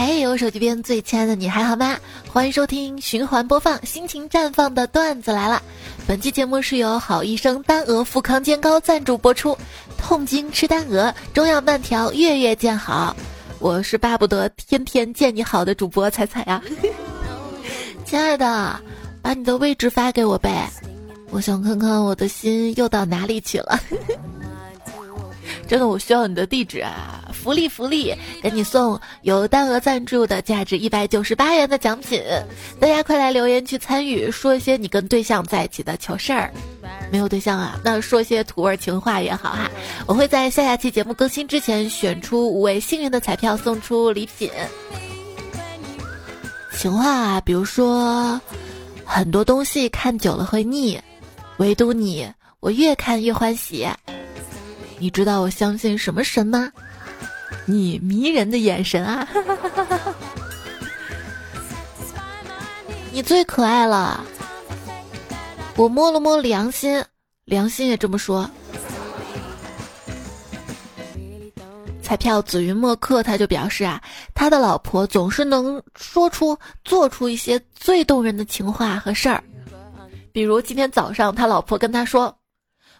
嘿，我手机边最亲爱的你还好吗？欢迎收听循环播放、心情绽放的段子来了。本期节目是由好医生丹鹅富康健膏赞助播出。痛经吃丹鹅，中药慢调，月月见好。我是巴不得天天见你好的主播彩彩呀。亲爱的，把你的位置发给我呗，我想看看我的心又到哪里去了。真的，我需要你的地址啊！福利福利，给你送由单鹅赞助的价值一百九十八元的奖品。大家快来留言去参与，说一些你跟对象在一起的糗事儿。没有对象啊，那说些土味情话也好哈。我会在下下期节目更新之前选出五位幸运的彩票，送出礼品。情话啊，比如说，很多东西看久了会腻，唯独你，我越看越欢喜。你知道我相信什么神吗？你迷人的眼神啊！你最可爱了。我摸了摸良心，良心也这么说。彩票紫云墨客他就表示啊，他的老婆总是能说出、做出一些最动人的情话和事儿，比如今天早上他老婆跟他说。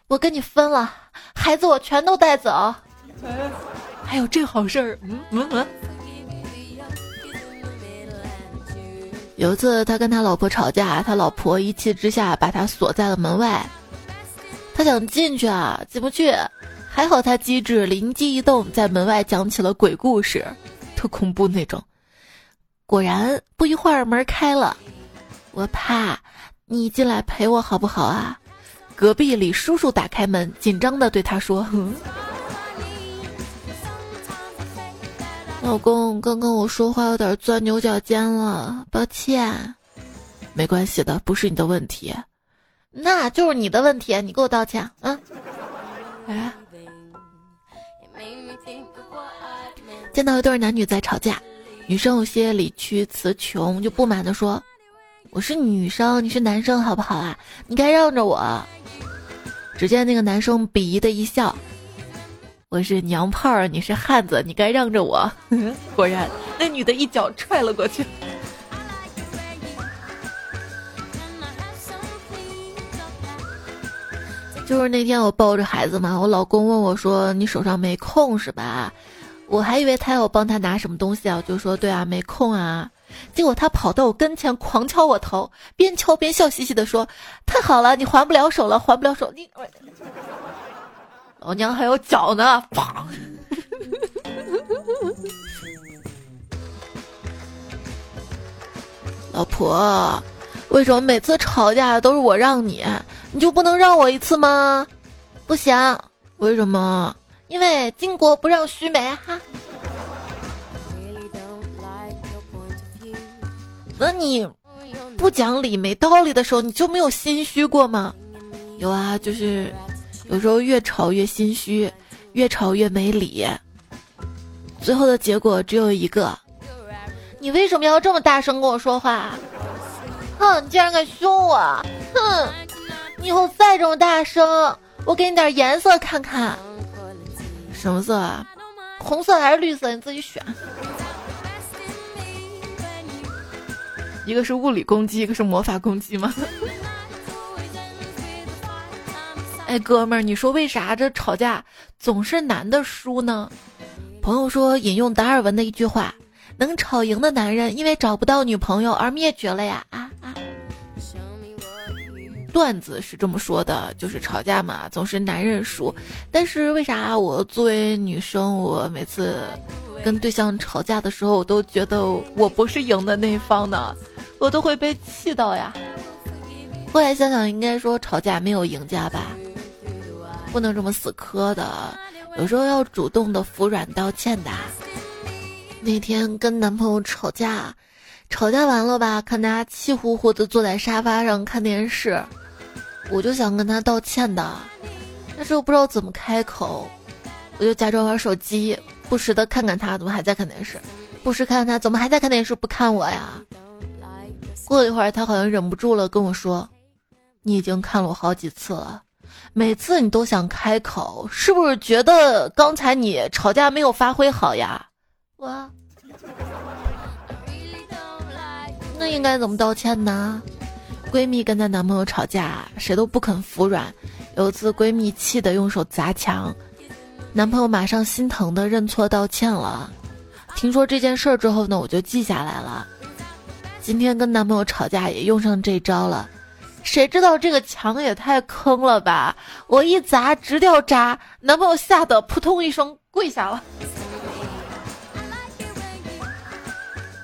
我跟你分了，孩子我全都带走。还有这好事儿？嗯嗯嗯。有一次他跟他老婆吵架，他老婆一气之下把他锁在了门外。他想进去啊，进不去。还好他机智，灵机一动，在门外讲起了鬼故事，特恐怖那种。果然不一会儿门开了，我怕你进来陪我好不好啊？隔壁李叔叔打开门，紧张的对他说：“老公，刚刚我说话有点钻牛角尖了，抱歉。没关系的，不是你的问题，那就是你的问题，你给我道歉啊！”哎，见到一对男女在吵架，女生有些理屈词穷，就不满的说。我是女生，你是男生，好不好啊？你该让着我。只见那个男生鄙夷的一笑：“我是娘炮，你是汉子，你该让着我。”果然，那女的一脚踹了过去。就是那天我抱着孩子嘛，我老公问我说：“你手上没空是吧？”我还以为他要我帮他拿什么东西啊，我就说：“对啊，没空啊。”结果他跑到我跟前，狂敲我头，边敲边笑嘻嘻的说：“太好了，你还不了手了，还不了手，你老 娘还有脚呢！”砰！老婆，为什么每次吵架都是我让你，你就不能让我一次吗？不行，为什么？因为巾帼不让须眉哈。那你不讲理、没道理的时候，你就没有心虚过吗？有啊，就是有时候越吵越心虚，越吵越没理，最后的结果只有一个：你为什么要这么大声跟我说话？哼，你竟然敢凶我！哼，你以后再这么大声，我给你点颜色看看。什么色啊？红色还是绿色？你自己选。一个是物理攻击，一个是魔法攻击吗？哎，哥们儿，你说为啥这吵架总是男的输呢？朋友说引用达尔文的一句话：“能吵赢的男人，因为找不到女朋友而灭绝了呀！”啊啊！段子是这么说的，就是吵架嘛，总是男人输。但是为啥我作为女生，我每次跟对象吵架的时候，我都觉得我不是赢的那一方呢？我都会被气到呀！后来想想，应该说吵架没有赢家吧，不能这么死磕的，有时候要主动的服软道歉的。那天跟男朋友吵架，吵架完了吧，看他气呼呼的坐在沙发上看电视，我就想跟他道歉的，但是我不知道怎么开口，我就假装玩手机，不时的看看他怎么还在看电视，不时看看他怎么还在看电视不看我呀。过了一会儿，他好像忍不住了，跟我说：“你已经看了我好几次了，每次你都想开口，是不是觉得刚才你吵架没有发挥好呀？”我，那应该怎么道歉呢？闺蜜跟她男朋友吵架，谁都不肯服软。有一次闺蜜气得用手砸墙，男朋友马上心疼的认错道歉了。听说这件事儿之后呢，我就记下来了。今天跟男朋友吵架也用上这招了。谁知道这个墙也太坑了吧！我一砸直掉渣，男朋友吓得扑通一声跪下了。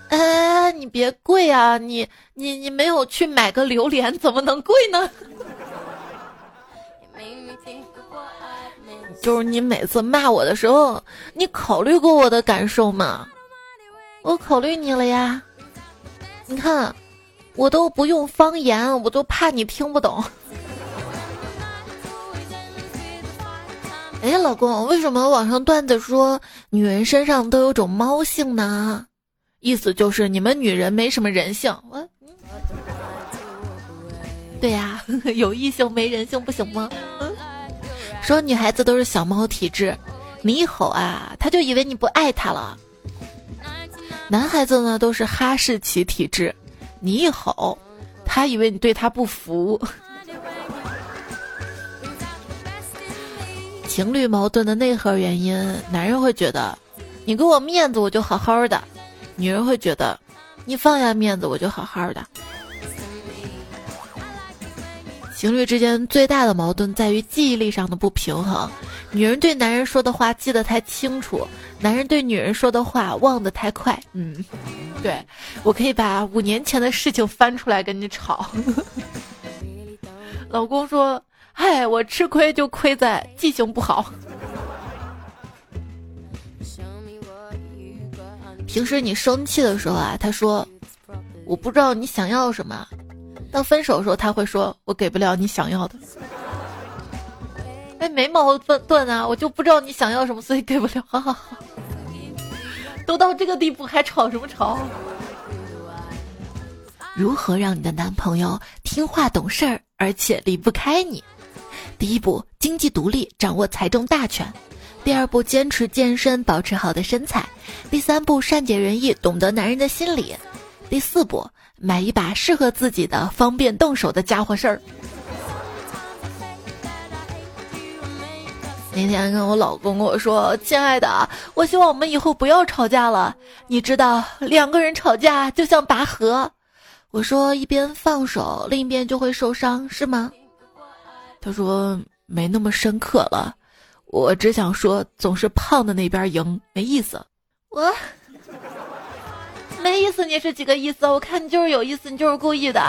哎，你别跪啊！你你你没有去买个榴莲，怎么能跪呢？就是你每次骂我的时候，你考虑过我的感受吗？我考虑你了呀。你看，我都不用方言，我都怕你听不懂。哎，老公，为什么网上段子说女人身上都有种猫性呢？意思就是你们女人没什么人性。我，对呀，有异性没人性不行吗？说女孩子都是小猫体质，你一吼啊，他就以为你不爱他了。男孩子呢都是哈士奇体质，你一吼，他以为你对他不服。情侣矛盾的内核原因，男人会觉得你给我面子，我就好好的。女人会觉得，你放下面子，我就好好的。情侣之间最大的矛盾在于记忆力上的不平衡。女人对男人说的话记得太清楚，男人对女人说的话忘得太快。嗯，对，我可以把五年前的事情翻出来跟你吵。老公说：“嗨，我吃亏就亏在记性不好。”平时你生气的时候啊，他说：“我不知道你想要什么。”到分手的时候，他会说：“我给不了你想要的。”哎，没矛盾啊，我就不知道你想要什么，所以给不了。好好好，都到这个地步还吵什么吵？如何让你的男朋友听话懂事儿，而且离不开你？第一步，经济独立，掌握财政大权。第二步，坚持健身，保持好的身材；第三步，善解人意，懂得男人的心理；第四步，买一把适合自己的、方便动手的家伙事儿。那天跟我老公跟我说：“亲爱的，我希望我们以后不要吵架了。你知道，两个人吵架就像拔河。”我说：“一边放手，另一边就会受伤，是吗？”他说：“没那么深刻了。”我只想说，总是胖的那边赢没意思。我没意思，你是几个意思？我看你就是有意思，你就是故意的。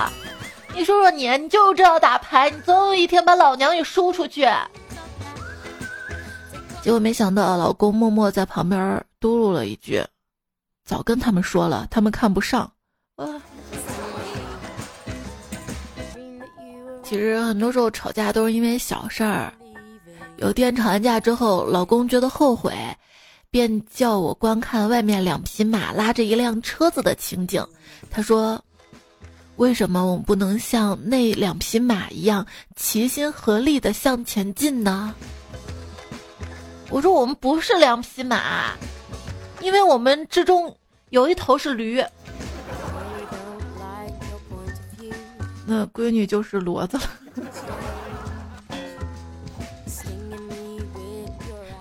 你说说你，你就知道打牌，你总有一天把老娘给输出去。结果没想到，老公默默在旁边嘟噜了一句：“早跟他们说了，他们看不上。”啊！其实很多时候吵架都是因为小事儿。有天吵完架之后，老公觉得后悔，便叫我观看外面两匹马拉着一辆车子的情景。他说：“为什么我们不能像那两匹马一样齐心合力的向前进呢？”我说：“我们不是两匹马，因为我们之中有一头是驴，那闺女就是骡子了。”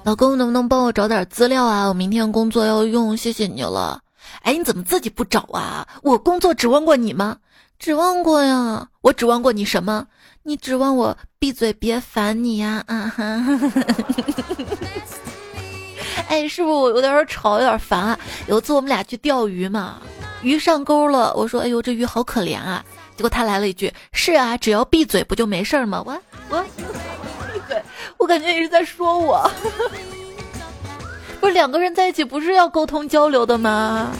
老公，能不能帮我找点资料啊？我明天工作要用，谢谢你了。哎，你怎么自己不找啊？我工作指望过你吗？指望过呀。我指望过你什么？你指望我闭嘴别烦你呀？啊哈。哎，是不是我有点吵，有点烦啊？有一次我们俩去钓鱼嘛，鱼上钩了，我说：“哎呦，这鱼好可怜啊。”结果他来了一句：“是啊，只要闭嘴不就没事吗？”我我。对，我感觉你是在说我。不是两个人在一起，不是要沟通交流的吗？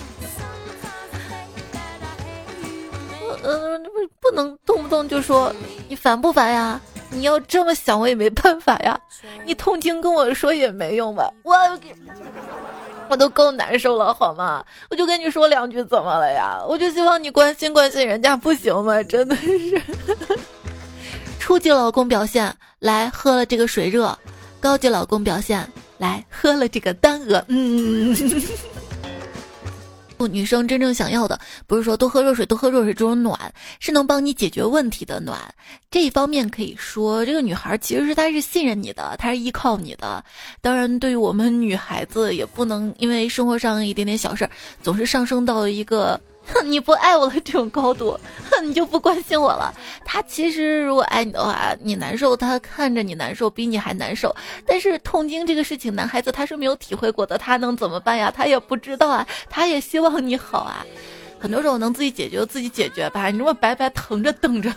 呃，不不能动不动就说你烦不烦呀？你要这么想，我也没办法呀。你痛经跟我说也没用吧？我我都够难受了，好吗？我就跟你说两句，怎么了呀？我就希望你关心关心人家，不行吗？真的是。初级老公表现来喝了这个水热，高级老公表现来喝了这个单鹅。嗯，不，女生真正想要的不是说多喝热水、多喝热水这种暖，是能帮你解决问题的暖。这一方面可以说，这个女孩其实是她是信任你的，她是依靠你的。当然，对于我们女孩子，也不能因为生活上一点点小事儿，总是上升到一个。哼，你不爱我的这种高度，哼，你就不关心我了。他其实如果爱你的话，你难受，他看着你难受，比你还难受。但是痛经这个事情，男孩子他是没有体会过的，他能怎么办呀？他也不知道啊，他也希望你好啊。很多时候能自己解决自己解决吧，你这么白白疼着等着，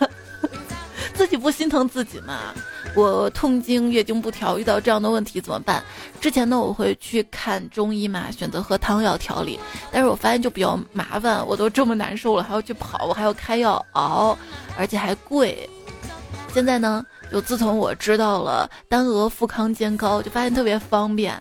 自己不心疼自己吗？我痛经、月经不调，遇到这样的问题怎么办？之前呢，我会去看中医嘛，选择喝汤药调理。但是我发现就比较麻烦，我都这么难受了，还要去跑，我还要开药熬，而且还贵。现在呢，就自从我知道了丹鹅富康煎膏，就发现特别方便。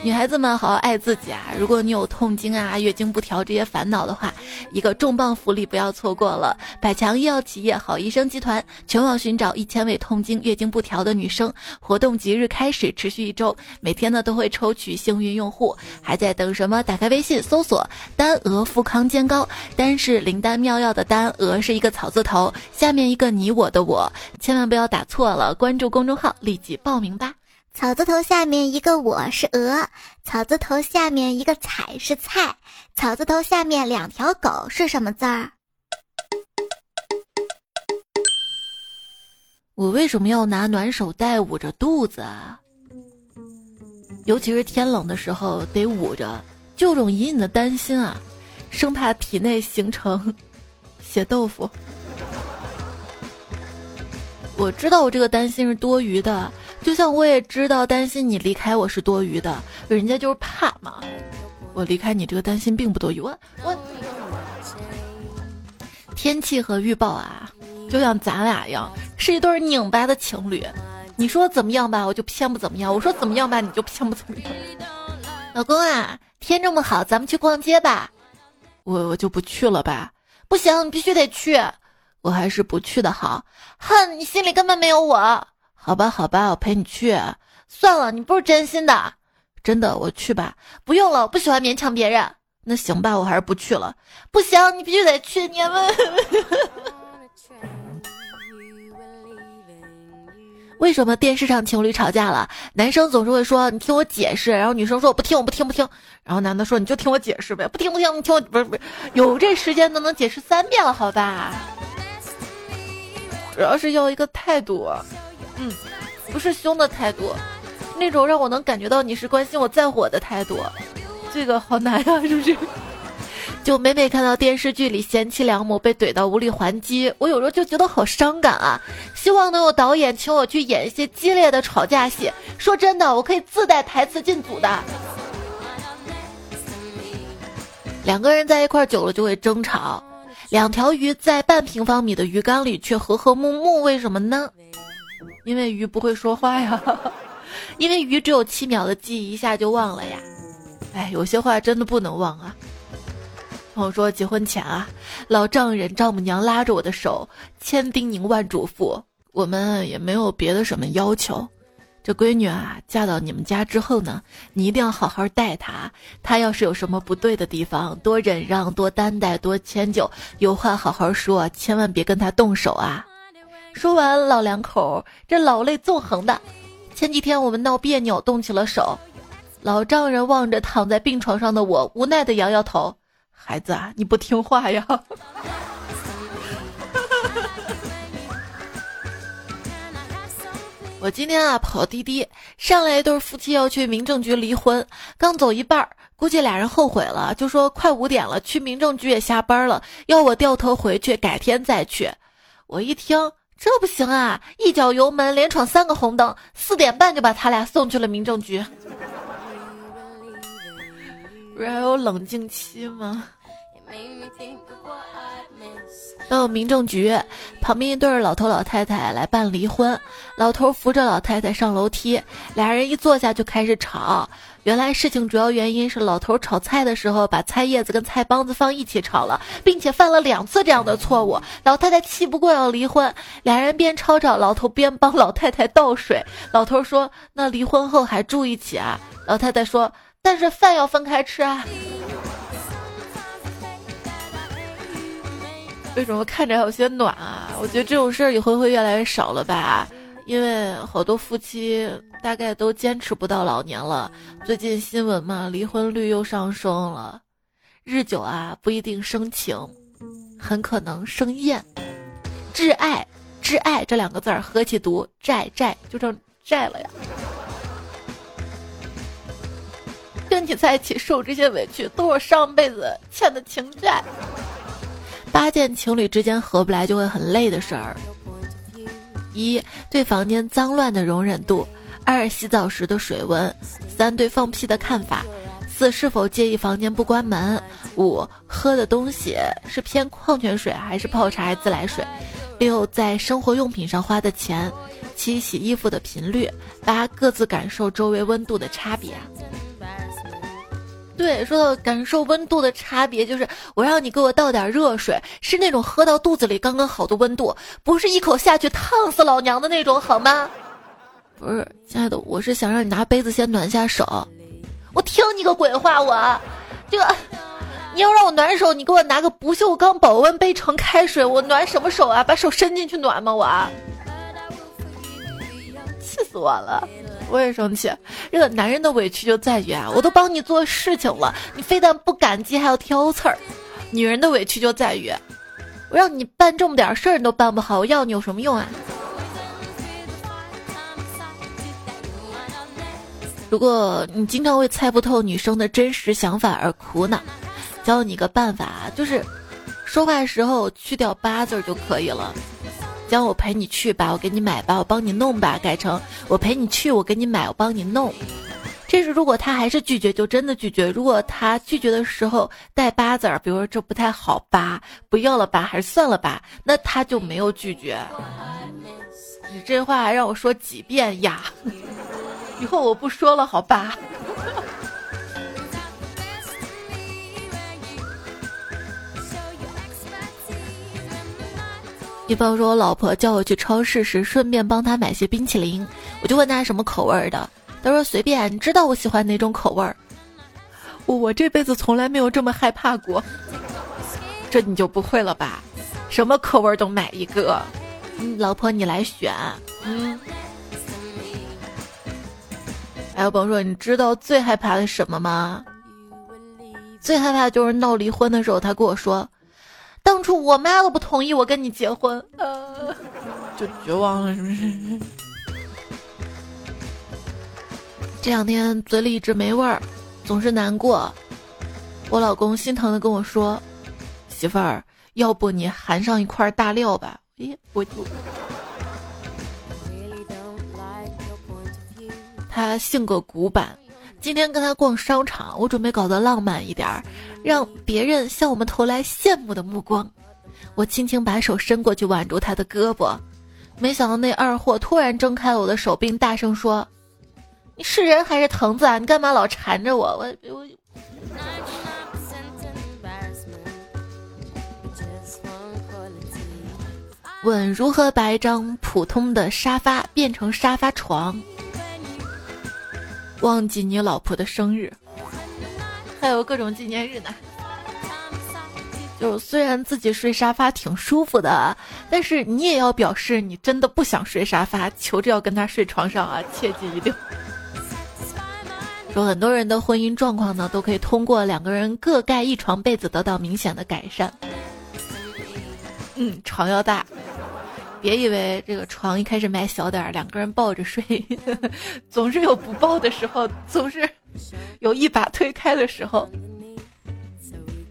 女孩子们好好爱自己啊！如果你有痛经啊、月经不调这些烦恼的话，一个重磅福利不要错过了！百强医药企业好医生集团全网寻找一千位痛经、月经不调的女生，活动即日开始，持续一周，每天呢都会抽取幸运用户。还在等什么？打开微信搜索“丹鹅富康健膏”，丹是灵丹妙药的丹，鹅是一个草字头，下面一个你我的我，千万不要打错了！关注公众号，立即报名吧！草字头下面一个我是鹅，草字头下面一个彩是菜，草字头下面两条狗是什么字儿？我为什么要拿暖手袋捂着肚子啊？尤其是天冷的时候得捂着，就种隐隐的担心啊，生怕体内形成 血豆腐。我知道我这个担心是多余的。就像我也知道担心你离开我是多余的，人家就是怕嘛。我离开你这个担心并不多余。我我天气和预报啊，就像咱俩一样，是一对拧巴的情侣。你说怎么样吧，我就偏不怎么样；我说怎么样吧，你就偏不怎么样。老公啊，天这么好，咱们去逛街吧。我我就不去了吧。不行，你必须得去。我还是不去的好。哼，你心里根本没有我。好吧，好吧，我陪你去。算了，你不是真心的，真的，我去吧。不用了，我不喜欢勉强别人。那行吧，我还是不去了。不行，你必须得去。你们 为什么电视上情侣吵架了，男生总是会说你听我解释，然后女生说我不听，我不听，不听。然后男的说你就听我解释呗，不听不听，你听我不是不是，有这时间都能解释三遍了，好吧？主要是要一个态度。嗯，不是凶的态度，那种让我能感觉到你是关心我在乎我的态度，这个好难呀，是不是？就每每看到电视剧里贤妻良母被怼到无力还击，我有时候就觉得好伤感啊！希望能有导演请我去演一些激烈的吵架戏。说真的，我可以自带台词进组的。两个人在一块久了就会争吵，两条鱼在半平方米的鱼缸里却和和睦睦，为什么呢？因为鱼不会说话呀，因为鱼只有七秒的记忆，一下就忘了呀。哎，有些话真的不能忘啊。朋友说结婚前啊，老丈人丈母娘拉着我的手，千叮咛万嘱咐，我们也没有别的什么要求。这闺女啊，嫁到你们家之后呢，你一定要好好待她。她要是有什么不对的地方，多忍让，多担待，多迁就，有话好好说，千万别跟她动手啊。说完，老两口这老泪纵横的。前几天我们闹别扭，动起了手。老丈人望着躺在病床上的我，无奈的摇摇头：“孩子啊，你不听话呀。”我今天啊跑滴滴，上来一对夫妻要去民政局离婚，刚走一半，估计俩人后悔了，就说快五点了，去民政局也下班了，要我掉头回去，改天再去。我一听。这不行啊！一脚油门，连闯三个红灯，四点半就把他俩送去了民政局。不是还有冷静期吗？到民政局旁边，一对老头老太太来办离婚。老头扶着老太太上楼梯，俩人一坐下就开始吵。原来事情主要原因是老头炒菜的时候把菜叶子跟菜帮子放一起炒了，并且犯了两次这样的错误。老太太气不过要离婚，俩人边吵吵，老头边帮老太太倒水。老头说：“那离婚后还住一起啊？”老太太说：“但是饭要分开吃啊。”为什么看着还有些暖啊？我觉得这种事儿以后会越来越少了吧，因为好多夫妻大概都坚持不到老年了。最近新闻嘛，离婚率又上升了，日久啊不一定生情，很可能生厌。挚爱，挚爱这两个字儿合起读，债债就成债了呀。跟你在一起受这些委屈，都是上辈子欠的情债。八件情侣之间合不来就会很累的事儿：一对房间脏乱的容忍度；二洗澡时的水温；三对放屁的看法；四是否介意房间不关门；五喝的东西是偏矿泉水还是泡茶还是自来水；六在生活用品上花的钱；七洗衣服的频率；八各自感受周围温度的差别。对，说到感受温度的差别，就是我让你给我倒点热水，是那种喝到肚子里刚刚好的温度，不是一口下去烫死老娘的那种，好吗？不是，亲爱的，我是想让你拿杯子先暖下手。我听你个鬼话，我这个你要让我暖手，你给我拿个不锈钢保温杯盛开水，我暖什么手啊？把手伸进去暖吗？我气死我了！我也生气，这个男人的委屈就在于啊，我都帮你做事情了，你非但不感激，还要挑刺儿；女人的委屈就在于，我让你办这么点事儿你都办不好，我要你有什么用啊？如果你经常为猜不透女生的真实想法而苦恼，教你个办法，就是说话时候去掉“八”字就可以了。将我陪你去吧，我给你买吧，我帮你弄吧，改成我陪你去，我给你买，我帮你弄。这是如果他还是拒绝，就真的拒绝；如果他拒绝的时候带八字儿，比如说这不太好吧，不要了吧，还是算了吧，那他就没有拒绝。你这话还让我说几遍呀？以后我不说了，好吧？比方说，我老婆叫我去超市时，顺便帮她买些冰淇淋，我就问她什么口味的，她说随便，你知道我喜欢哪种口味儿。我我这辈子从来没有这么害怕过，这你就不会了吧？什么口味都买一个，嗯，老婆你来选，嗯。还有朋友说，你知道最害怕的什么吗？最害怕就是闹离婚的时候，他跟我说。当初我妈都不同意我跟你结婚，呃，就绝望了，是不是？这两天嘴里一直没味儿，总是难过。我老公心疼的跟我说：“媳妇儿，要不你含上一块大料吧？”咦，我就。他性格古板。今天跟他逛商场，我准备搞得浪漫一点儿，让别人向我们投来羡慕的目光。我轻轻把手伸过去挽住他的胳膊，没想到那二货突然挣开了我的手，并大声说：“你是人还是藤子啊？你干嘛老缠着我？”我我。问如何把一张普通的沙发变成沙发床？忘记你老婆的生日，还有各种纪念日呢。就虽然自己睡沙发挺舒服的，但是你也要表示你真的不想睡沙发，求着要跟他睡床上啊！切记一定。说很多人的婚姻状况呢，都可以通过两个人各盖一床被子得到明显的改善。嗯，床要大。别以为这个床一开始买小点儿，两个人抱着睡，总是有不抱的时候，总是有一把推开的时候。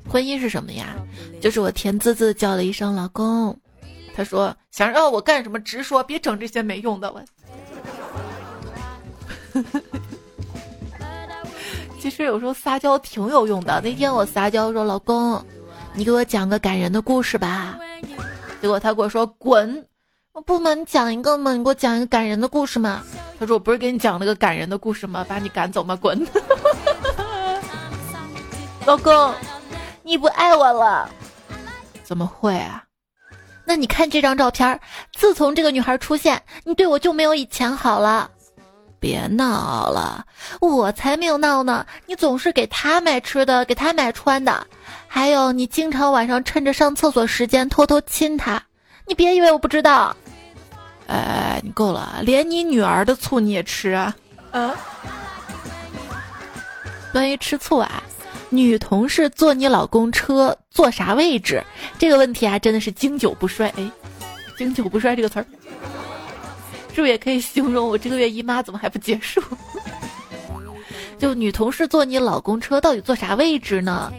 婚姻是什么呀？就是我甜滋滋叫了一声老公，他说想让我干什么直说，别整这些没用的。我 其实有时候撒娇挺有用的。那天我撒娇说老公，你给我讲个感人的故事吧，结果他给我说滚。不嘛，你讲一个嘛，你给我讲一个感人的故事嘛。他说我不是给你讲了个感人的故事吗？把你赶走吗？滚！老公，你不爱我了？怎么会啊？那你看这张照片，自从这个女孩出现，你对我就没有以前好了。别闹了，我才没有闹呢。你总是给她买吃的，给她买穿的。还有你经常晚上趁着上厕所时间偷偷亲她，你别以为我不知道。够了，连你女儿的醋你也吃啊？啊？关于吃醋啊，女同事坐你老公车坐啥位置？这个问题啊，真的是经久不衰。哎，经久不衰这个词儿，是不是也可以形容我这个月姨妈怎么还不结束？就女同事坐你老公车到底坐啥位置呢？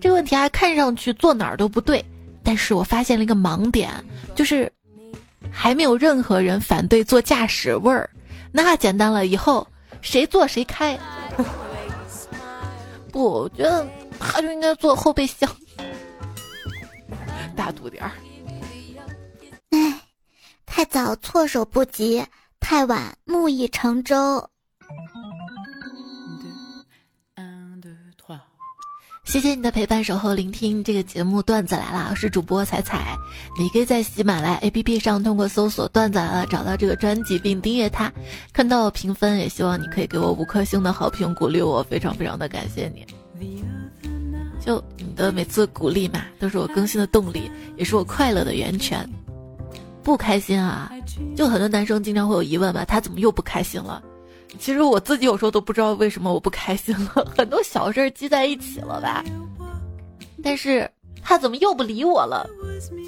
这个问题啊，看上去坐哪儿都不对，但是我发现了一个盲点，就是还没有任何人反对坐驾驶位儿，那简单了，以后谁坐谁开。不，我觉得他就应该坐后备箱，大度点儿。唉，太早措手不及，太晚木已成舟。谢谢你的陪伴、守候、聆听。这个节目段子来了，我是主播彩彩。你可以在喜马拉雅 APP 上通过搜索“段子来了”找到这个专辑并订阅它，看到评分。也希望你可以给我五颗星的好评，鼓励我，非常非常的感谢你。就你的每次鼓励嘛，都是我更新的动力，也是我快乐的源泉。不开心啊，就很多男生经常会有疑问吧，他怎么又不开心了？其实我自己有时候都不知道为什么我不开心了，很多小事儿积在一起了吧。但是他怎么又不理我了？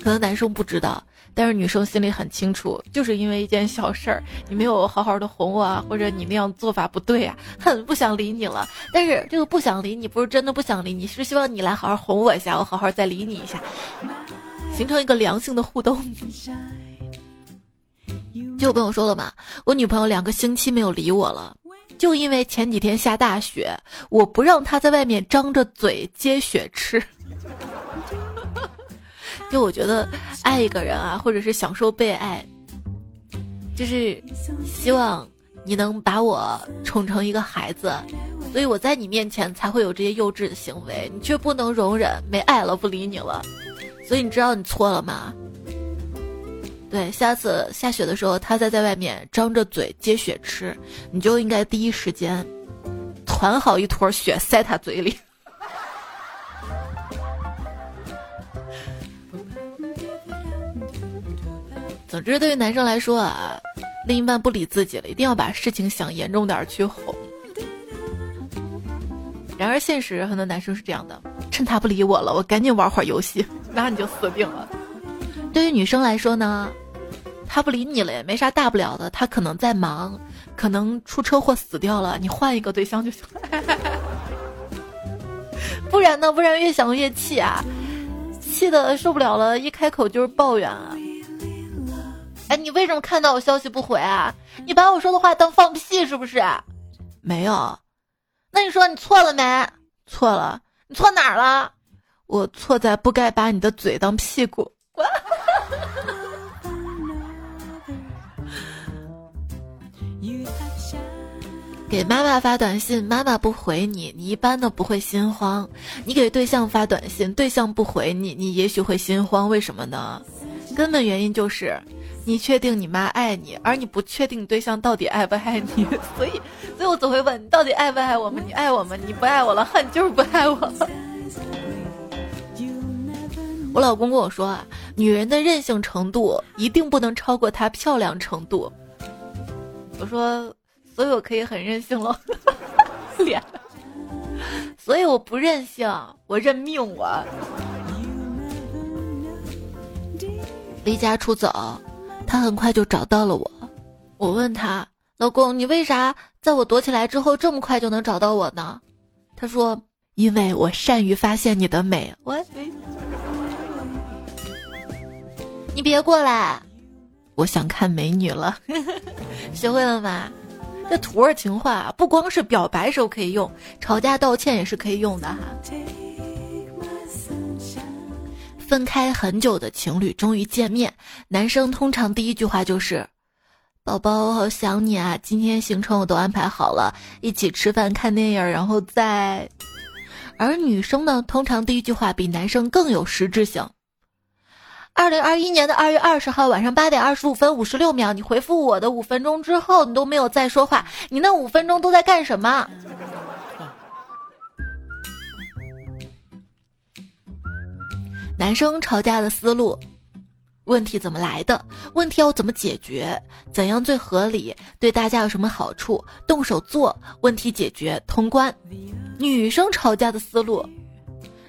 可能男生不知道，但是女生心里很清楚，就是因为一件小事儿，你没有好好的哄我啊，或者你那样做法不对啊，很不想理你了。但是这个不想理你，不是真的不想理你，是希望你来好好哄我一下，我好好再理你一下，形成一个良性的互动。就我跟我说了嘛，我女朋友两个星期没有理我了，就因为前几天下大雪，我不让她在外面张着嘴接雪吃。就我觉得爱一个人啊，或者是享受被爱，就是希望你能把我宠成一个孩子，所以我在你面前才会有这些幼稚的行为，你却不能容忍，没爱了不理你了，所以你知道你错了吗？对，下次下雪的时候，他再在外面张着嘴接雪吃，你就应该第一时间团好一坨雪塞他嘴里。总之，对于男生来说啊，另一半不理自己了，一定要把事情想严重点去哄。然而，现实很多男生是这样的：趁他不理我了，我赶紧玩会儿游戏，那你就死定了。对于女生来说呢？他不理你了也没啥大不了的，他可能在忙，可能出车祸死掉了，你换一个对象就行。不然呢？不然越想越气啊，气的受不了了，一开口就是抱怨啊。哎，你为什么看到我消息不回啊？你把我说的话当放屁是不是？没有，那你说你错了没？错了，你错哪儿了？我错在不该把你的嘴当屁股。滚！给妈妈发短信，妈妈不回你，你一般都不会心慌；你给对象发短信，对象不回你，你也许会心慌。为什么呢？根本原因就是你确定你妈爱你，而你不确定对象到底爱不爱你。所以，所以我总会问你到底爱不爱我们？你爱我们？你不爱我了，恨就是不爱我。我老公跟我说啊，女人的任性程度一定不能超过她漂亮程度。我说。所以我可以很任性了，脸。所以我不任性，我认命。我离家出走，他很快就找到了我。我问他：“老公，你为啥在我躲起来之后这么快就能找到我呢？”他说：“因为我善于发现你的美。”我，你别过来，我想看美女了。学会了吗？这土味情话不光是表白时候可以用，吵架道歉也是可以用的哈。分开很久的情侣终于见面，男生通常第一句话就是：“宝宝，我好想你啊！今天行程我都安排好了，一起吃饭、看电影，然后再……”而女生呢，通常第一句话比男生更有实质性。二零二一年的二月二十号晚上八点二十五分五十六秒，你回复我的五分钟之后，你都没有再说话，你那五分钟都在干什么？男生吵架的思路：问题怎么来的？问题要怎么解决？怎样最合理？对大家有什么好处？动手做，问题解决，通关。女生吵架的思路：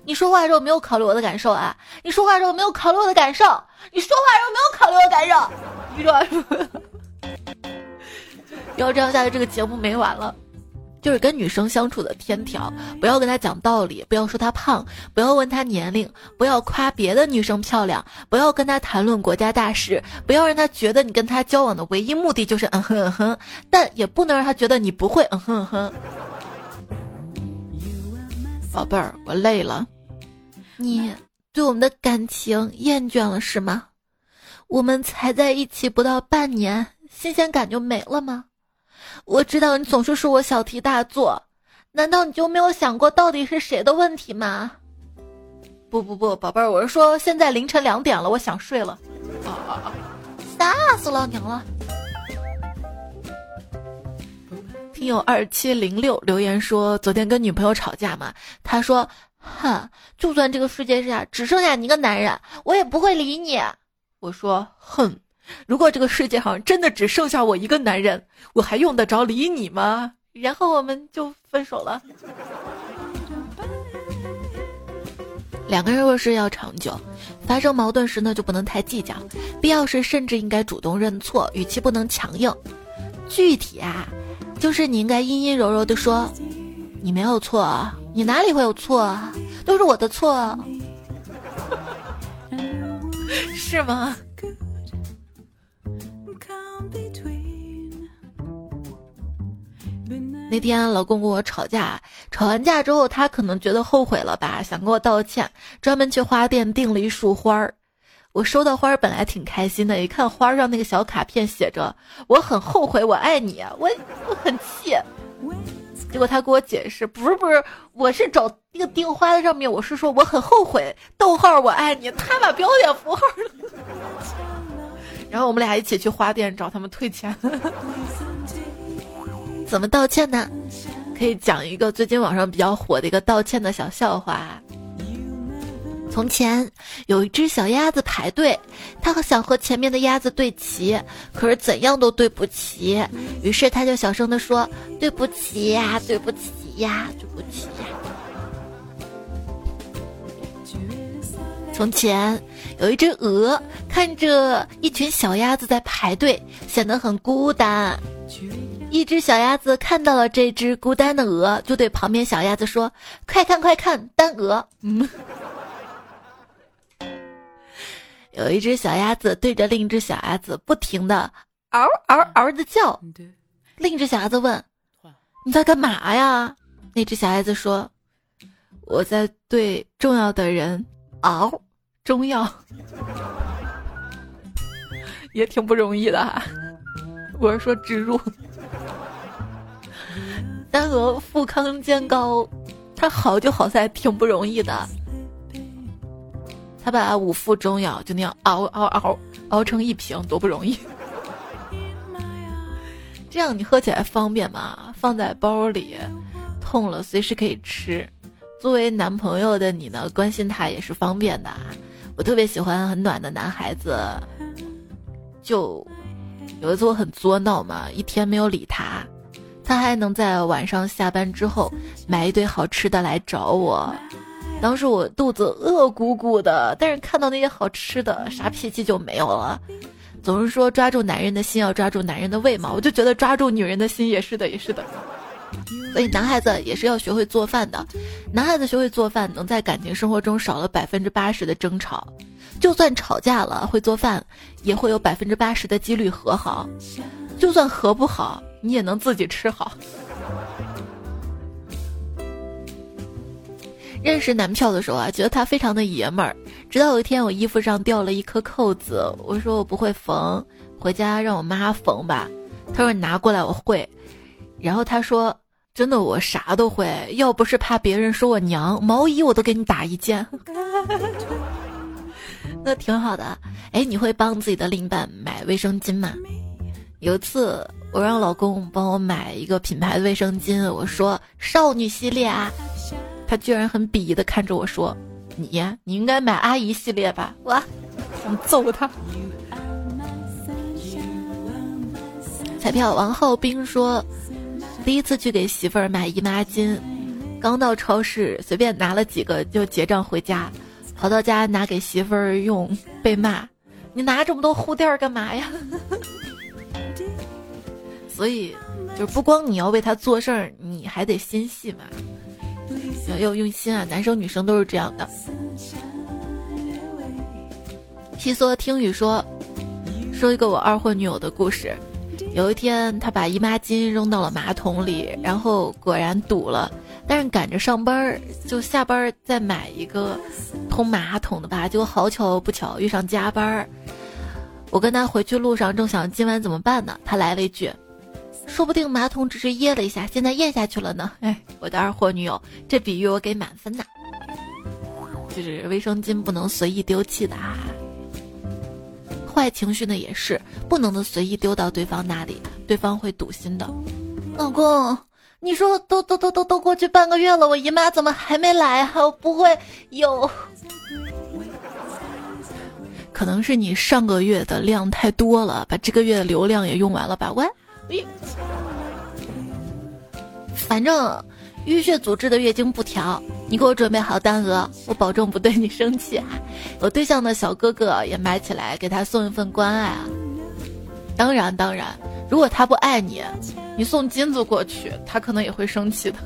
你说话的时候没有考虑我的感受啊！你说话的时候没有考虑我的感受！你说话的时候没有考虑我的感受！你说，要这样下去，这个节目没完了。就是跟女生相处的天条，不要跟她讲道理，不要说她胖，不要问她年龄，不要夸别的女生漂亮，不要跟她谈论国家大事，不要让她觉得你跟她交往的唯一目的就是嗯哼嗯哼，但也不能让她觉得你不会嗯哼嗯哼。宝贝儿，我累了，你对我们的感情厌倦了是吗？我们才在一起不到半年，新鲜感就没了吗？我知道你总是说我小题大做，难道你就没有想过到底是谁的问题吗？不不不，宝贝儿，我是说现在凌晨两点了，我想睡了。啊啊啊！吓死老娘了！听友二七零六留言说，昨天跟女朋友吵架嘛，他说：“哼，就算这个世界上只剩下你一个男人，我也不会理你。”我说：“哼。”如果这个世界上真的只剩下我一个男人，我还用得着理你吗？然后我们就分手了。两个人若是要长久，发生矛盾时呢，就不能太计较，必要时甚至应该主动认错，语气不能强硬。具体啊，就是你应该阴阴柔柔的说：“你没有错，你哪里会有错？都是我的错，是吗？”那天老公跟我吵架，吵完架之后，他可能觉得后悔了吧，想跟我道歉，专门去花店订了一束花儿。我收到花儿本来挺开心的，一看花上那个小卡片写着“我很后悔，我爱你”，我我很气。结果他给我解释，不是不是，我是找那个订花的上面，我是说我很后悔，逗号我爱你，他把标点符号。然后我们俩一起去花店找他们退钱。怎么道歉呢？可以讲一个最近网上比较火的一个道歉的小笑话。从前有一只小鸭子排队，它想和前面的鸭子对齐，可是怎样都对不齐。于是它就小声地说：“对不起呀，对不起呀，对不起呀。”从前有一只鹅，看着一群小鸭子在排队，显得很孤单。一只小鸭子看到了这只孤单的鹅，就对旁边小鸭子说：“快看快看，单鹅。”嗯。有一只小鸭子对着另一只小鸭子不停的嗷嗷嗷的叫，另一只小鸭子问：“你在干嘛呀？”那只小鸭子说：“我在对重要的人嗷中药，也挺不容易的哈。”我是说植入。丹鹅富康健高，它好就好在挺不容易的。他把五副中药就那样熬熬熬熬成一瓶，多不容易。这样你喝起来方便嘛？放在包里，痛了随时可以吃。作为男朋友的你呢，关心他也是方便的。我特别喜欢很暖的男孩子。就有一次我很作闹嘛，一天没有理他。他还能在晚上下班之后买一堆好吃的来找我，当时我肚子饿鼓鼓的，但是看到那些好吃的，啥脾气就没有了。总是说抓住男人的心要抓住男人的胃嘛，我就觉得抓住女人的心也是的，也是的。所以男孩子也是要学会做饭的，男孩子学会做饭，能在感情生活中少了百分之八十的争吵，就算吵架了，会做饭也会有百分之八十的几率和好，就算和不好。你也能自己吃好。认识男票的时候啊，觉得他非常的爷们儿。直到有一天，我衣服上掉了一颗扣子，我说我不会缝，回家让我妈缝吧。他说你拿过来，我会。然后他说真的，我啥都会。要不是怕别人说我娘，毛衣我都给你打一件。那挺好的。哎，你会帮自己的另一半买卫生巾吗？有一次。我让老公帮我买一个品牌的卫生巾，我说少女系列啊，他居然很鄙夷的看着我说，你你应该买阿姨系列吧？我，想揍他！彩票王浩兵说，第一次去给媳妇儿买姨妈巾，刚到超市随便拿了几个就结账回家，跑到家拿给媳妇儿用，被骂：“你拿这么多护垫干嘛呀？” 所以，就是不光你要为他做事儿，你还得心细嘛，要要用心啊！男生女生都是这样的。西梭听雨说，说一个我二货女友的故事。有一天，她把姨妈巾扔到了马桶里，然后果然堵了。但是赶着上班，就下班再买一个通马桶的吧。结果好巧不巧遇上加班，我跟他回去路上正想今晚怎么办呢，他来了一句。说不定马桶只是噎了一下，现在咽下去了呢。哎，我的二货女友，这比喻我给满分呐。就是卫生巾不能随意丢弃的啊。坏情绪呢也是不能的随意丢到对方那里，对方会堵心的。老公，你说都都都都都过去半个月了，我姨妈怎么还没来啊？我不会有？可能是你上个月的量太多了，把这个月的流量也用完了吧？喂。反正淤血阻滞的月经不调，你给我准备好单额，我保证不对你生气。我对象的小哥哥也买起来，给他送一份关爱啊。当然当然，如果他不爱你，你送金子过去，他可能也会生气的。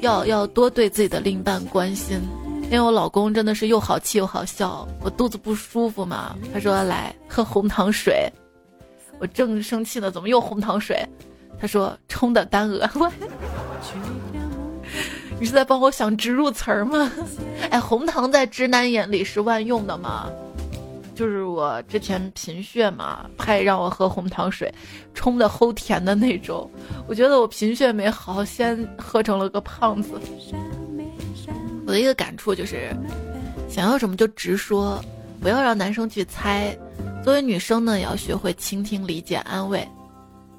要要多对自己的另一半关心，因为我老公真的是又好气又好笑。我肚子不舒服嘛，他说来喝红糖水。我正生气呢，怎么又红糖水？他说冲的单额。你是在帮我想植入词儿吗？哎，红糖在直男眼里是万用的吗？就是我之前贫血嘛，还让我喝红糖水，冲的齁甜的那种。我觉得我贫血没好，先喝成了个胖子。我的一个感触就是，想要什么就直说，不要让男生去猜。作为女生呢，也要学会倾听、理解、安慰。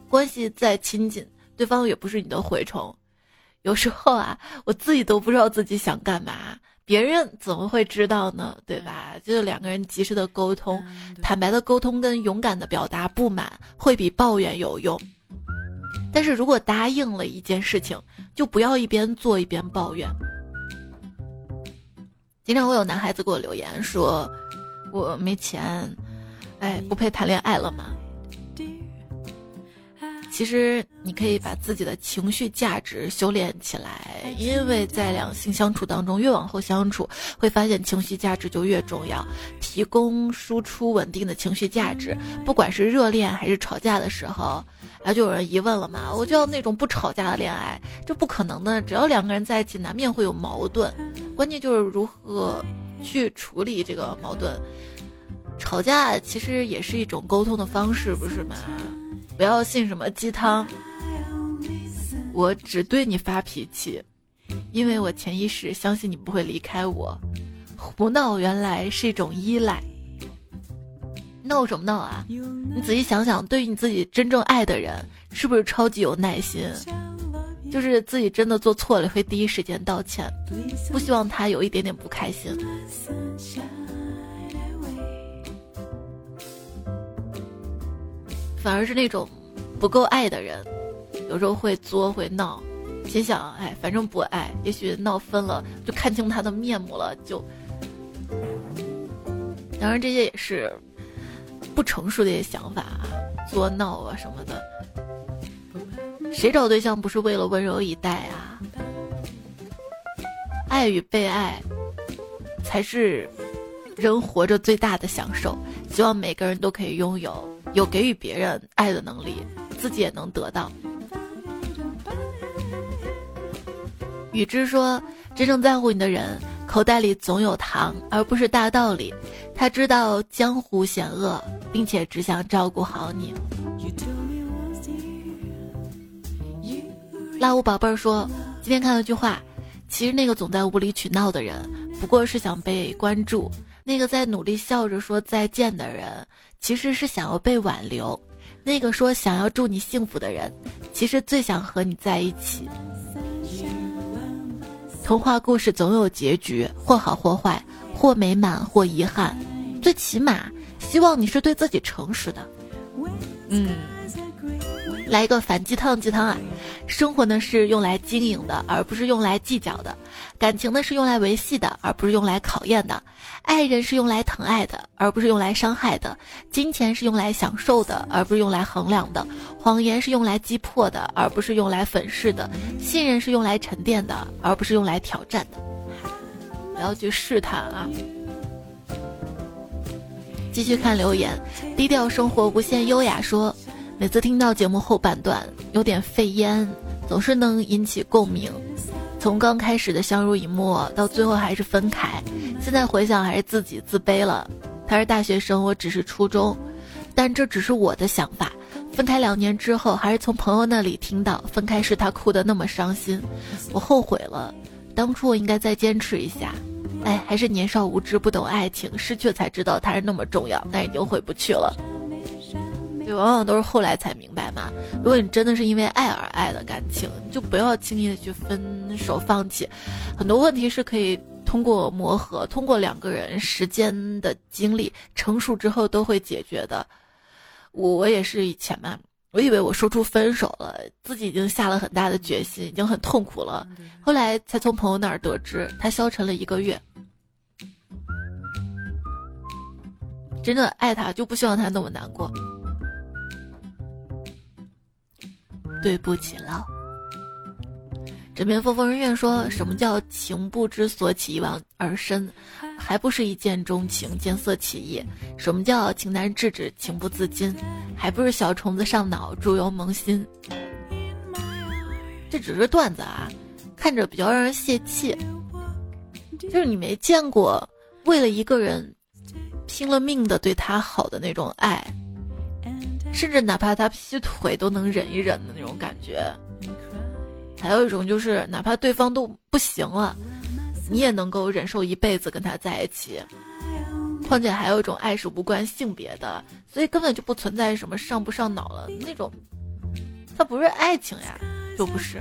关系再亲近，对方也不是你的蛔虫。有时候啊，我自己都不知道自己想干嘛，别人怎么会知道呢？对吧？就是两个人及时的沟通，坦白的沟通跟勇敢的表达不满，会比抱怨有用。但是如果答应了一件事情，就不要一边做一边抱怨。经常会有男孩子给我留言说，我没钱。哎，不配谈恋爱了吗？其实你可以把自己的情绪价值修炼起来，因为在两性相处当中，越往后相处，会发现情绪价值就越重要。提供输出稳定的情绪价值，不管是热恋还是吵架的时候，然后就有人疑问了嘛？我就要那种不吵架的恋爱，这不可能的。只要两个人在一起，难免会有矛盾，关键就是如何去处理这个矛盾。吵架其实也是一种沟通的方式，不是吗？不要信什么鸡汤。我只对你发脾气，因为我潜意识相信你不会离开我。胡闹原来是一种依赖。闹什么闹啊？你仔细想想，对于你自己真正爱的人，是不是超级有耐心？就是自己真的做错了，会第一时间道歉，不希望他有一点点不开心。反而是那种不够爱的人，有时候会作会闹，心想哎，反正不爱，也许闹分了就看清他的面目了，就。当然这些也是不成熟的一些想法，作闹啊什么的。谁找对象不是为了温柔以待啊？爱与被爱，才是人活着最大的享受。希望每个人都可以拥有。有给予别人爱的能力，自己也能得到。雨之说：“真正在乎你的人，口袋里总有糖，而不是大道理。他知道江湖险恶，并且只想照顾好你。”拉乌宝贝儿说：“今天看了句话，其实那个总在无理取闹的人，不过是想被关注；那个在努力笑着说再见的人。”其实是想要被挽留，那个说想要祝你幸福的人，其实最想和你在一起。童话故事总有结局，或好或坏，或美满或遗憾。最起码，希望你是对自己诚实的。嗯，来一个反鸡汤鸡汤啊！生活呢是用来经营的，而不是用来计较的；感情呢是用来维系的，而不是用来考验的；爱人是用来疼爱的，而不是用来伤害的；金钱是用来享受的，而不是用来衡量的；谎言是用来击破的，而不是用来粉饰的；信任是用来沉淀的，而不是用来挑战的。不要去试探啊！继续看留言，低调生活无限优雅说。每次听到节目后半段有点肺炎，总是能引起共鸣。从刚开始的相濡以沫，到最后还是分开，现在回想还是自己自卑了。他是大学生，我只是初中，但这只是我的想法。分开两年之后，还是从朋友那里听到分开时他哭得那么伤心，我后悔了。当初我应该再坚持一下。哎，还是年少无知，不懂爱情，失去才知道它是那么重要，但已经回不去了。对，往往都是后来才明白嘛。如果你真的是因为爱而爱的感情，就不要轻易的去分手放弃。很多问题是可以通过磨合，通过两个人时间的经历成熟之后都会解决的。我我也是以前嘛，我以为我说出分手了，自己已经下了很大的决心，已经很痛苦了。后来才从朋友那儿得知，他消沉了一个月。真的爱他，就不希望他那么难过。对不起了。枕边风疯人院说什么叫情不知所起一往而深，还不是一见钟情见色起意？什么叫情难制止情不自禁，还不是小虫子上脑猪油蒙心？这只是段子啊，看着比较让人泄气。就是你没见过为了一个人拼了命的对他好的那种爱。甚至哪怕他劈腿都能忍一忍的那种感觉，还有一种就是哪怕对方都不行了，你也能够忍受一辈子跟他在一起。况且还有一种爱是无关性别的，所以根本就不存在什么上不上脑了那种，它不是爱情呀，就不是。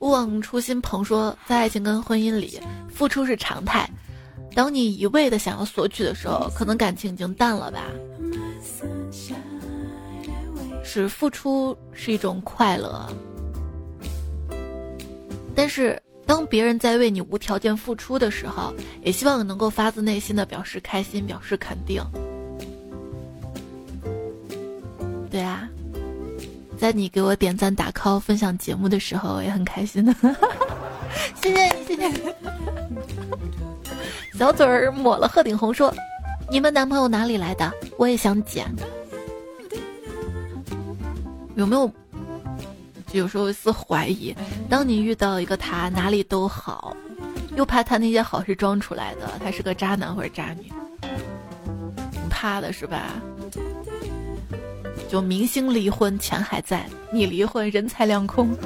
勿忘初心，鹏说，在爱情跟婚姻里，付出是常态。当你一味的想要索取的时候，可能感情已经淡了吧。是付出是一种快乐，但是当别人在为你无条件付出的时候，也希望能够发自内心的表示开心，表示肯定。对啊，在你给我点赞、打 call、分享节目的时候，我也很开心的。谢谢你，谢谢你。小嘴儿抹了鹤顶红说：“你们男朋友哪里来的？我也想捡。有没有？有时候一丝怀疑，当你遇到一个他哪里都好，又怕他那些好是装出来的，他是个渣男或者渣女，挺怕的是吧？就明星离婚钱还在，你离婚人财两空。”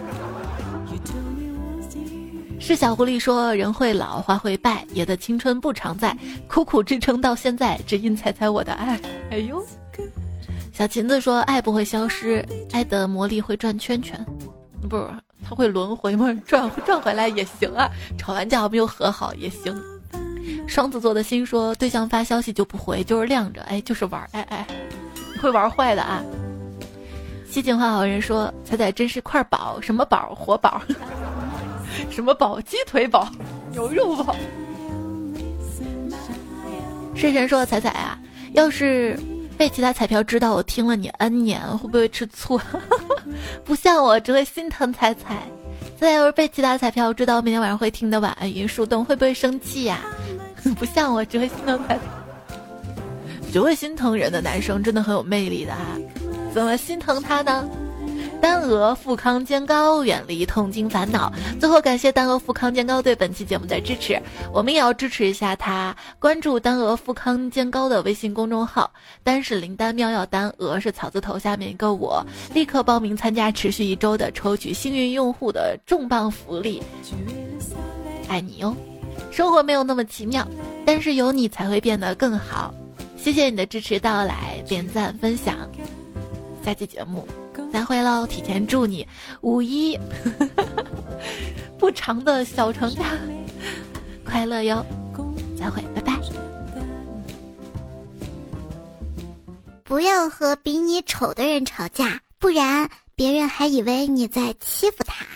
是小狐狸说：“人会老，花会败，爷的青春不常在，苦苦支撑到现在，只因猜猜我的爱。”哎呦，小琴子说：“爱不会消失，爱的魔力会转圈圈，不是它会轮回吗？转转回来也行啊，吵完架我们又和好也行。”双子座的心说：“对象发消息就不回，就是晾着，哎，就是玩，哎哎，会玩坏的啊。”西景话好人说：“彩彩真是块宝，什么宝？活宝。” 什么宝？鸡腿宝，牛肉宝。睡神说：“彩彩啊，要是被其他彩票知道我听了你 N 年，会不会吃醋？不像我，只会心疼彩彩。再要是被其他彩票知道我每天晚上会听的晚安云树洞，会不会生气呀？不像我，只会心疼彩彩。只会心疼人的男生真的很有魅力的啊！怎么心疼他呢？”丹鹅富康健膏，远离痛经烦恼。最后感谢丹鹅富康健膏对本期节目的支持，我们也要支持一下他。关注丹鹅富康健膏的微信公众号，丹是灵丹妙药丹，鹅是草字头下面一个我，立刻报名参加持续一周的抽取幸运用户的重磅福利。爱你哟，生活没有那么奇妙，但是有你才会变得更好。谢谢你的支持到来，点赞分享。下期节目再会喽！提前祝你五一不长的小长假快乐哟！再会，拜拜。不要和比你丑的人吵架，不然别人还以为你在欺负他。